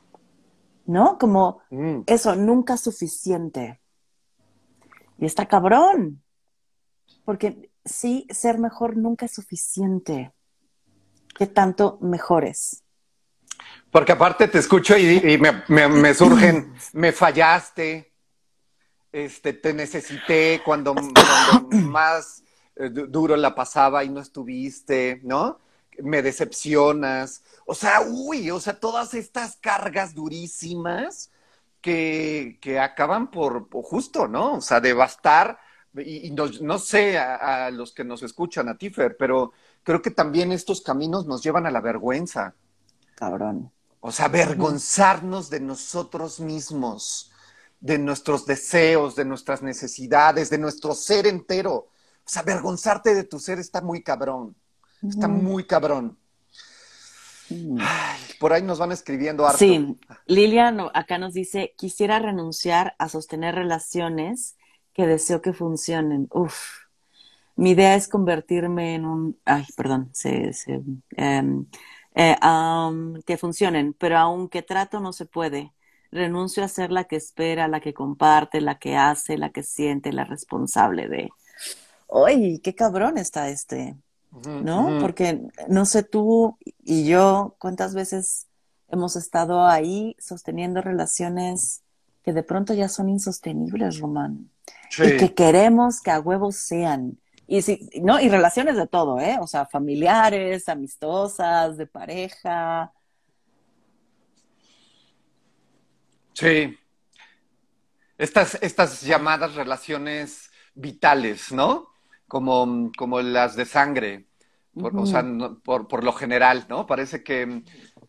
¿no? Como mm. eso, nunca suficiente. Y está cabrón, porque sí, ser mejor nunca es suficiente. ¿Qué tanto mejores? Porque aparte te escucho y, me, surgen, me fallaste, este, te necesité cuando, más eh, duro la pasaba y no estuviste, ¿no? Me decepcionas. O sea, uy, o sea, todas estas cargas durísimas que, acaban por, justo, ¿no? O sea, devastar, y, no, sé a, los que nos escuchan, a Tifer, pero creo que también estos caminos nos llevan a la vergüenza. Cabrón. O sea, avergonzarnos de nosotros mismos, de nuestros deseos, de nuestras necesidades, de nuestro ser entero. O sea, avergonzarte de tu ser está muy cabrón. Está muy cabrón por ahí nos van escribiendo harto. Sí, Lilian acá nos dice, quisiera renunciar a sostener relaciones que deseo que funcionen. Uf, mi idea es convertirme en un, ay, perdón, se, em, eh, que funcionen, pero aunque trato no se puede. Renuncio a ser la que espera, la que comparte, la que hace, la que siente, la responsable de. ¡Ay, qué cabrón está este! ¿no? Porque no sé tú y yo cuántas veces hemos estado ahí sosteniendo relaciones que de pronto ya son insostenibles, Román. Y que queremos que a huevos sean. Y si, no, y relaciones de todo, ¿eh? O sea, familiares, amistosas, de pareja. Sí. Estas, estas llamadas relaciones vitales, ¿no? como, como las de sangre, por, o sea, por, lo general, ¿no? Parece que,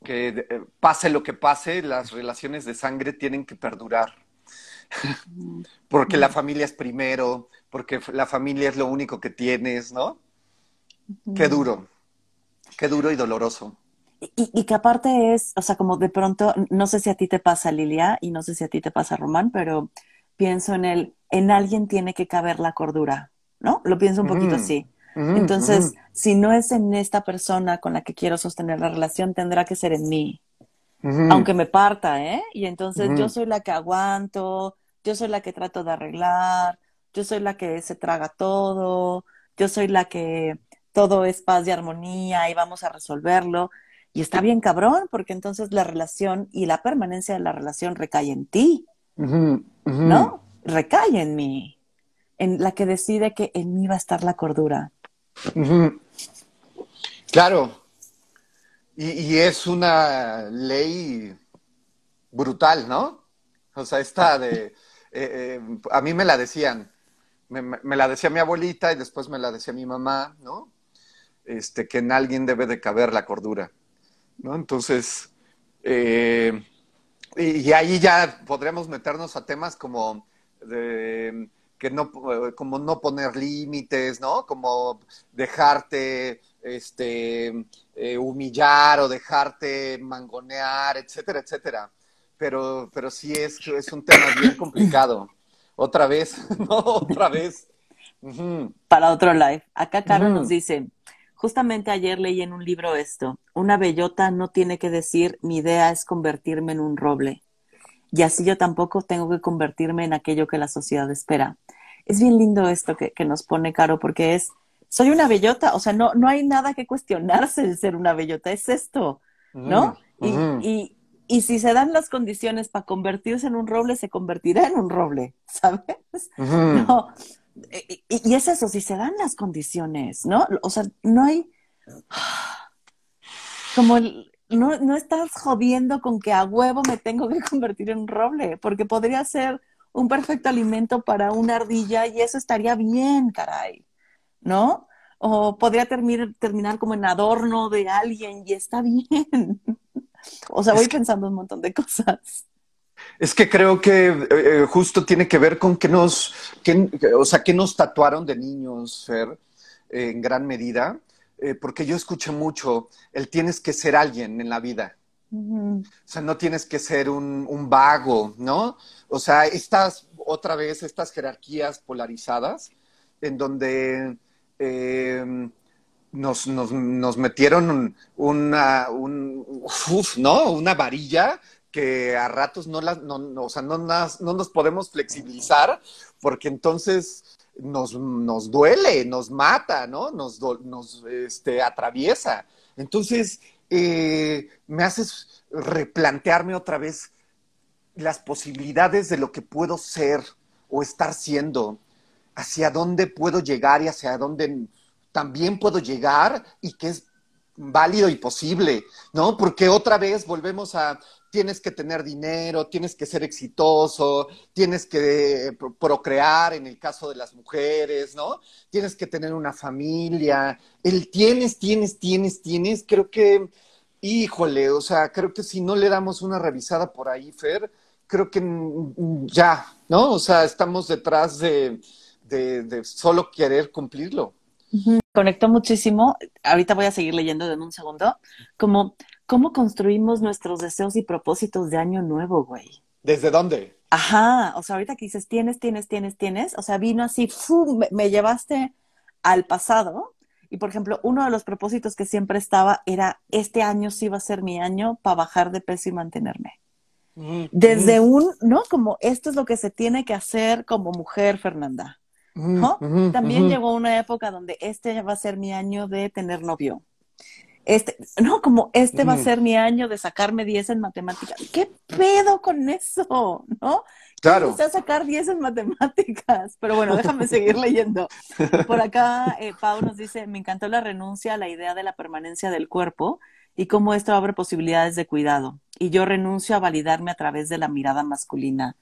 eh, pase lo que pase, las relaciones de sangre tienen que perdurar. porque la familia es primero, porque la familia es lo único que tienes, ¿no? Qué duro, qué duro y doloroso. Y, y, que aparte es, o sea, como de pronto, no sé si a ti te pasa, Lilia, y no sé si a ti te pasa, Román, pero pienso en el, en alguien tiene que caber la cordura. ¿no? Lo pienso un poquito así. Entonces, si no es en esta persona con la que quiero sostener la relación, tendrá que ser en mí. Aunque me parta, ¿eh? Y entonces yo soy la que aguanto, yo soy la que trato de arreglar, yo soy la que se traga todo, yo soy la que todo es paz y armonía y vamos a resolverlo. Y está bien cabrón, porque entonces la relación y la permanencia de la relación recae en ti, ¿no? Recae en mí, en la que decide que en mí va a estar la cordura. Claro. Y, es una ley brutal, ¿no? O sea, esta de... Eh, eh, a mí me la decían, me, la decía mi abuelita y después me la decía mi mamá, ¿no? Este, que en alguien debe de caber la cordura, ¿no? Entonces, eh, y, ahí ya podremos meternos a temas como de, que no, como no poner límites, ¿no? Como dejarte este, eh, humillar o dejarte mangonear, etcétera, etcétera. Pero, pero sí es, es un tema bien complicado. Otra vez, no, otra vez. Para otro live. Acá Caro nos dice, justamente ayer leí en un libro esto, una bellota no tiene que decir mi idea es convertirme en un roble. Y así yo tampoco tengo que convertirme en aquello que la sociedad espera. Es bien lindo esto que, nos pone Caro porque es, soy una bellota, o sea, no, no hay nada que cuestionarse el ser una bellota, es esto, ¿no? y, y si se dan las condiciones para convertirse en un roble, se convertirá en un roble, ¿sabes? No. Y, es eso, si se dan las condiciones, ¿no? O sea, no hay. Como no, no estás jodiendo con que a huevo me tengo que convertir en un roble, porque podría ser un perfecto alimento para una ardilla y eso estaría bien, caray, ¿no? O podría terminar, terminar como en adorno de alguien y está bien. O sea, voy pensando un montón de cosas. Es que creo que eh, eh, justo tiene que ver con que nos, o sea, que nos tatuaron de niños, Fer, en gran medida, eh, porque yo escuché mucho el tienes que ser alguien en la vida. O sea, no tienes que ser un, vago, ¿no? O sea, estas, otra vez, estas jerarquías polarizadas, en donde nos, nos, nos metieron una, un, ¿no? una varilla que a ratos no, las, no, o sea, no, no nos podemos flexibilizar porque entonces nos, nos duele, nos mata, ¿no? Nos, nos este, atraviesa. Entonces, eh, me haces replantearme otra vez las posibilidades de lo que puedo ser o estar siendo, hacia dónde puedo llegar y hacia dónde también puedo llegar y que es válido y posible, ¿no? Porque otra vez volvemos a, tienes que tener dinero, tienes que ser exitoso, tienes que procrear en el caso de las mujeres, ¿no? Tienes que tener una familia. El tienes, tienes, tienes, tienes, creo que, híjole, o sea, creo que si no le damos una revisada por ahí, Fer, creo que ya, ¿no? O sea, estamos detrás de, de solo querer cumplirlo. Conectó muchísimo, ahorita voy a seguir leyendo en un segundo, como cómo construimos nuestros deseos y propósitos de año nuevo, güey. ¿Desde dónde? Ajá, o sea, ahorita que dices tienes, tienes, tienes, tienes, o sea, vino así, ¡fum! Me, llevaste al pasado. Y por ejemplo, uno de los propósitos que siempre estaba era, este año sí va a ser mi año para bajar de peso y mantenerme. Desde un, ¿no? Como esto es lo que se tiene que hacer como mujer, Fernanda. ¿no? También llegó una época donde este va a ser mi año de tener novio. Este, no, como este va a ser mi año de sacarme 10 en matemáticas. ¿Qué pedo con eso? ¿No? Claro. sacar 10 en matemáticas. Pero bueno, déjame seguir leyendo. Por acá, eh, Pau nos dice: Me encantó la renuncia a la idea de la permanencia del cuerpo y cómo esto abre posibilidades de cuidado. Y yo renuncio a validarme a través de la mirada masculina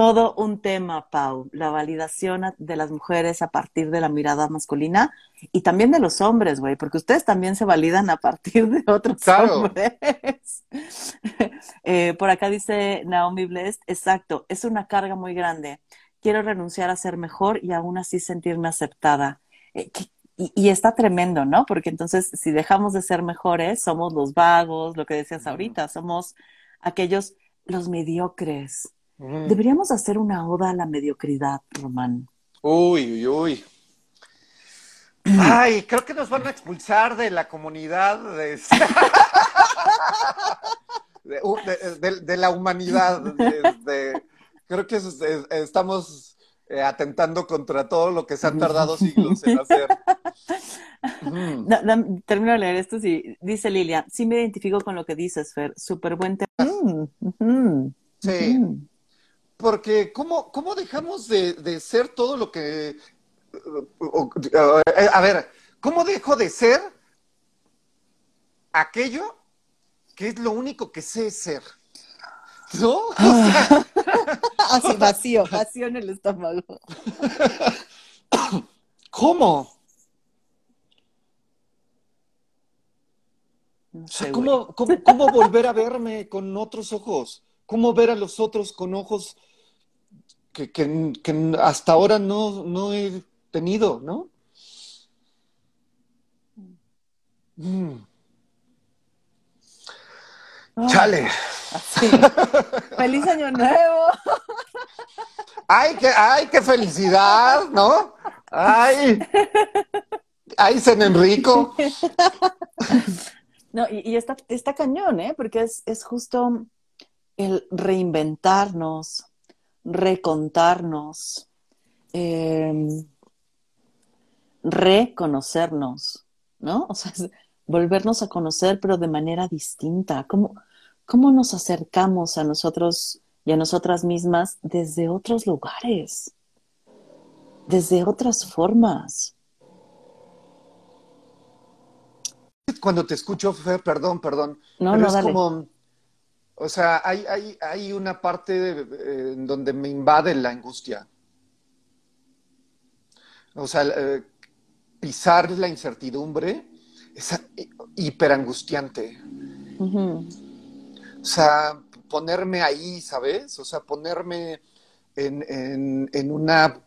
todo un tema, Pau, la validación de las mujeres a partir de la mirada masculina y también de los hombres, güey, porque ustedes también se validan a partir de otros hombres. Eh, por acá dice Naomi Blest, exacto, es una carga muy grande. Quiero renunciar a ser mejor y aún así sentirme aceptada. Eh, y, está tremendo, ¿no? Porque entonces, si dejamos de ser mejores, somos los vagos, lo que decías ahorita, somos aquellos, los mediocres Deberíamos hacer una oda a la mediocridad, Román. Uy, uy, uy. Ay, creo que nos van a expulsar de la comunidad de, de, la humanidad. creo que estamos eh, atentando contra todo lo que se han tardado siglos en hacer. termino de leer esto. Sí. Dice Lilia, sí me identifico con lo que dices, Fer. Súper buen tema. Mm, sí. Porque, ¿cómo, cómo dejamos de, ser todo lo que. A ver, ¿cómo dejo de ser aquello que es lo único que sé ser? ¿No? Así vacío, vacío en el estómago. ¿Cómo? ¿cómo, volver a verme con otros ojos? ¿Cómo ver a los otros con ojos que, hasta ahora no, he tenido, no? Mm. Chale. Feliz año nuevo. Ay, qué, ay, qué felicidad, ¿no? Ay. Ay, San Enrico. No, y, está, está, cañón, ¿eh? Porque es, es justo el reinventarnos, recontarnos, em, reconocernos, ¿no? O sea, volvernos a conocer, pero de manera distinta. ¿Cómo, ¿Cómo nos acercamos a nosotros y a nosotras mismas desde otros lugares? Desde otras formas. Cuando te escucho, Fer, perdón, perdón. No, no, es como, o sea, hay, hay, hay una parte eh, en donde me invade la angustia. O sea, eh, pisar la incertidumbre es hiperangustiante. O sea, ponerme ahí, ¿sabes? O sea, ponerme en, en, una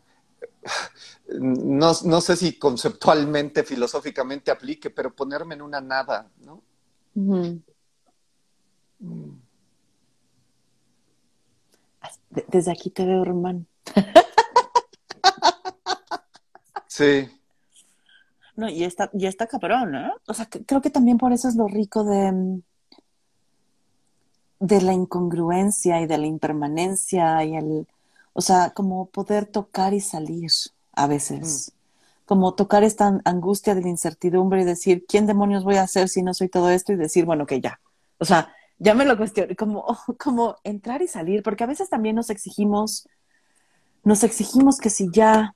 no, no, sé si conceptualmente, filosóficamente aplique, pero ponerme en una nada, ¿no? Mm. Desde aquí te veo, Román. Sí. No, y está, y está cabrón, ¿eh? O sea, creo que también por eso es lo rico de, de la incongruencia y de la impermanencia y el, o sea, como poder tocar y salir a veces. Mm. Como tocar esta angustia de la incertidumbre y decir, ¿quién demonios voy a hacer si no soy todo esto? Y decir, bueno, que ya. O sea, ya me lo cuestiono, como, como entrar y salir, porque a veces también nos exigimos, nos exigimos que si ya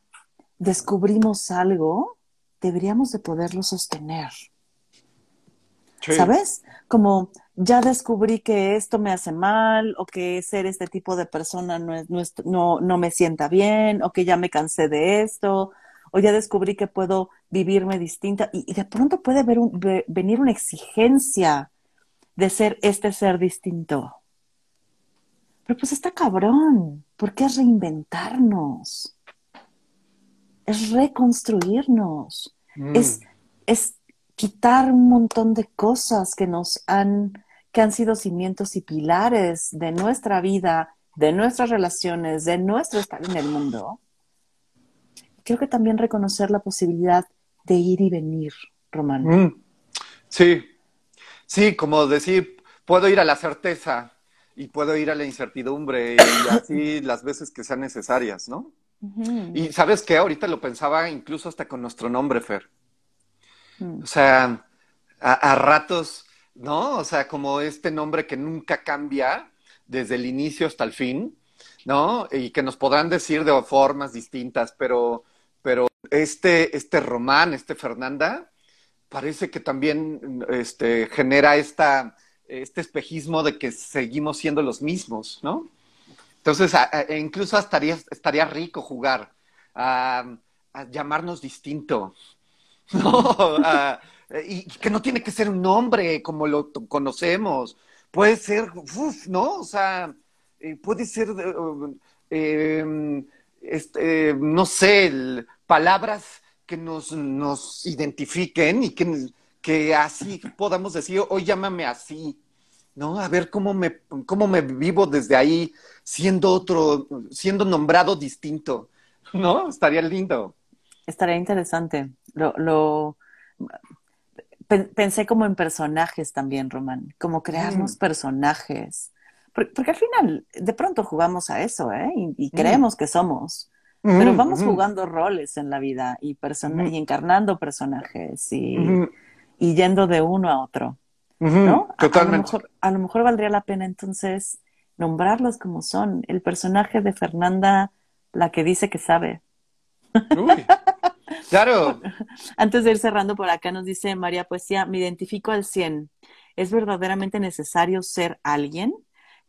descubrimos algo, deberíamos de poderlo sostener. ¿Sabes? Como ya descubrí que esto me hace mal o que ser este tipo de persona no, es, no, no, me sienta bien o que ya me cansé de esto o ya descubrí que puedo vivirme distinta y, de pronto puede venir una exigencia de ser este ser distinto. Pero pues está cabrón, porque es reinventarnos, es reconstruirnos, es, mm. es quitar un montón de cosas que nos han, que han sido cimientos y pilares de nuestra vida, de nuestras relaciones, de nuestro estar en el mundo. Creo que también reconocer la posibilidad de ir y venir, Román. Mm. Sí, sí, como decir, puedo ir a la certeza y puedo ir a la incertidumbre y así las veces que sean necesarias, ¿no? Y sabes qué, ahorita lo pensaba incluso hasta con nuestro nombre, Fer. Mm. O sea, a, ratos, ¿no? O sea, como este nombre que nunca cambia desde el inicio hasta el fin, ¿no? Y que nos podrán decir de formas distintas, pero, pero este, este Román, este Fernanda, parece que también este, genera esta, este espejismo de que seguimos siendo los mismos, ¿no? Entonces, e incluso estaría, estaría rico jugar a llamarnos distinto, ¿no? Y que no tiene que ser un nombre como lo conocemos. Puede ser, ¿no? O sea, eh, puede ser, eh, em, este, no sé, palabras que nos, nos identifiquen y que, que así podamos decir, hoy llámame así, ¿no? A ver cómo me, cómo me vivo desde ahí, siendo otro, siendo nombrado distinto, ¿no? Estaría lindo. Estaría interesante. Lo, lo pensé como en personajes también, Román, como crearnos mm. personajes. Porque, al final, de pronto jugamos a eso, ¿eh? Y, mm. creemos que somos. Pero vamos jugando roles en la vida y, y encarnando personajes y, y, yendo de uno a otro. ¿no? Totalmente. A, lo mejor, a lo mejor valdría la pena entonces nombrarlos como son. El personaje de Fernanda, la que dice que sabe. Uy, claro. Antes de ir cerrando por acá, nos dice María Poesía, me identifico al 100. ¿Es verdaderamente necesario ser alguien?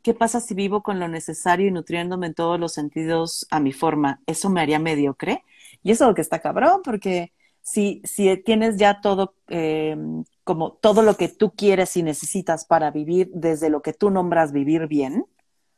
¿Qué pasa si vivo con lo necesario y nutriéndome en todos los sentidos a mi forma? ¿Eso me haría mediocre? Y eso es lo que está cabrón, porque si, si tienes ya todo, eh, como todo lo que tú quieres y necesitas para vivir desde lo que tú nombras vivir bien,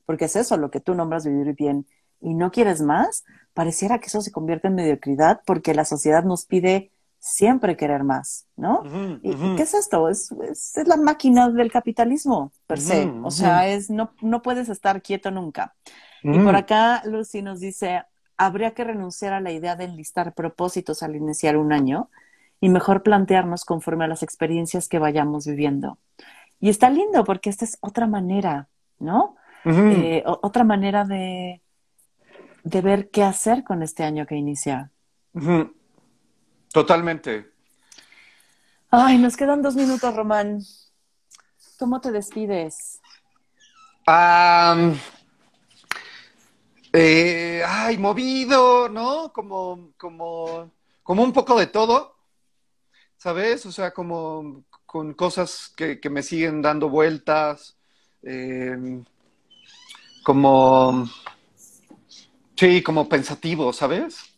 porque es eso, lo que tú nombras vivir bien, y no quieres más, pareciera que eso se convierte en mediocridad porque la sociedad nos pide siempre querer más, ¿no? ¿Y, qué es esto? Es, es, la máquina del capitalismo, per se. o sea, es no, no puedes estar quieto nunca. Y por acá Lucy nos dice, habría que renunciar a la idea de enlistar propósitos al iniciar un año y mejor plantearnos conforme a las experiencias que vayamos viviendo. Y está lindo porque esta es otra manera, ¿no? Eh, otra manera de, de ver qué hacer con este año que inicia. Totalmente. Ay, nos quedan dos minutos, Román. ¿Cómo te despides? Eh, ay, movido, ¿no? Como, como, como un poco de todo, ¿sabes? O sea, como con cosas que, me siguen dando vueltas, em, como, sí, como pensativo, ¿sabes?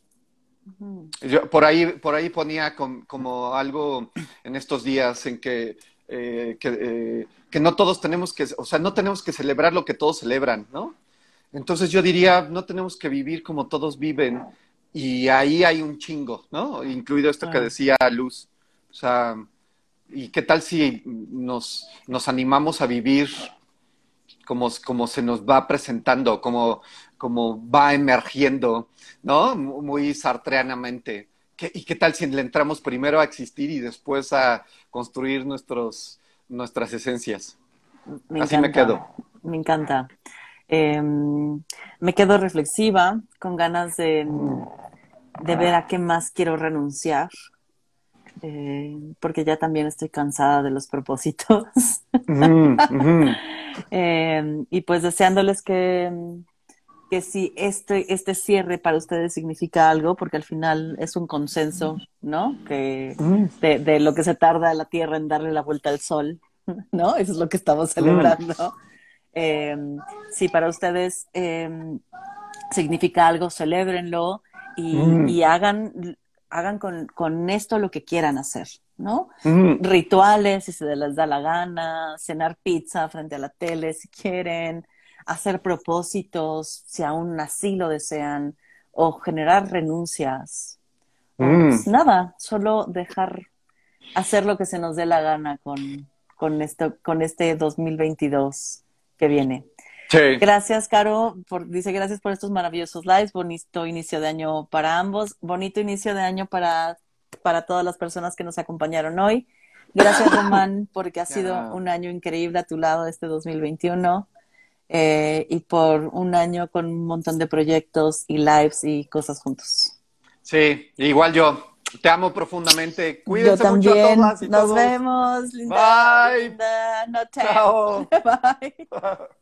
Yo por ahí, por ahí ponía como algo en estos días en que, eh, eh, que, no todos tenemos que, o sea, no tenemos que celebrar lo que todos celebran, ¿no? Entonces yo diría, no tenemos que vivir como todos viven y ahí hay un chingo, ¿no? Incluido esto que decía Luz. O sea, ¿y qué tal si nos, nos animamos a vivir como, como se nos va presentando, como, como va emergiendo, ¿no? Muy sartreanamente. ¿Y qué tal si le entramos primero a existir y después a construir nuestros, nuestras esencias? Así me quedo. Me encanta. Em, me quedo reflexiva, con ganas de, de, ver a qué más quiero renunciar, eh, porque ya también estoy cansada de los propósitos. Em, y pues deseándoles que, que si este, este cierre para ustedes significa algo, porque al final es un consenso, ¿no? Que mm. de, lo que se tarda la Tierra en darle la vuelta al Sol, ¿no? Eso es lo que estamos mm. celebrando. Em, si para ustedes em, significa algo, celébrenlo y, mm. y hagan, hagan con, con, esto lo que quieran hacer, ¿no? Rituales, si se les da la gana, cenar pizza frente a la tele si quieren, hacer propósitos, si aún así lo desean, o generar renuncias. Mm. Pues nada, solo dejar hacer lo que se nos dé la gana con, con, esto, con este 2022 que viene. Gracias, Caro. Por, dice gracias por estos maravillosos lives. Bonito inicio de año para ambos. Bonito inicio de año para, para todas las personas que nos acompañaron hoy. Gracias, Román, porque ha sido un año increíble a tu lado este 2021. Eh, y por un año con un montón de proyectos y lives y cosas juntos. Sí, igual yo. Te amo profundamente. Cuídense yo también. mucho a todas y Nos vemos. Linda, Bye. Linda. No Chao. Bye.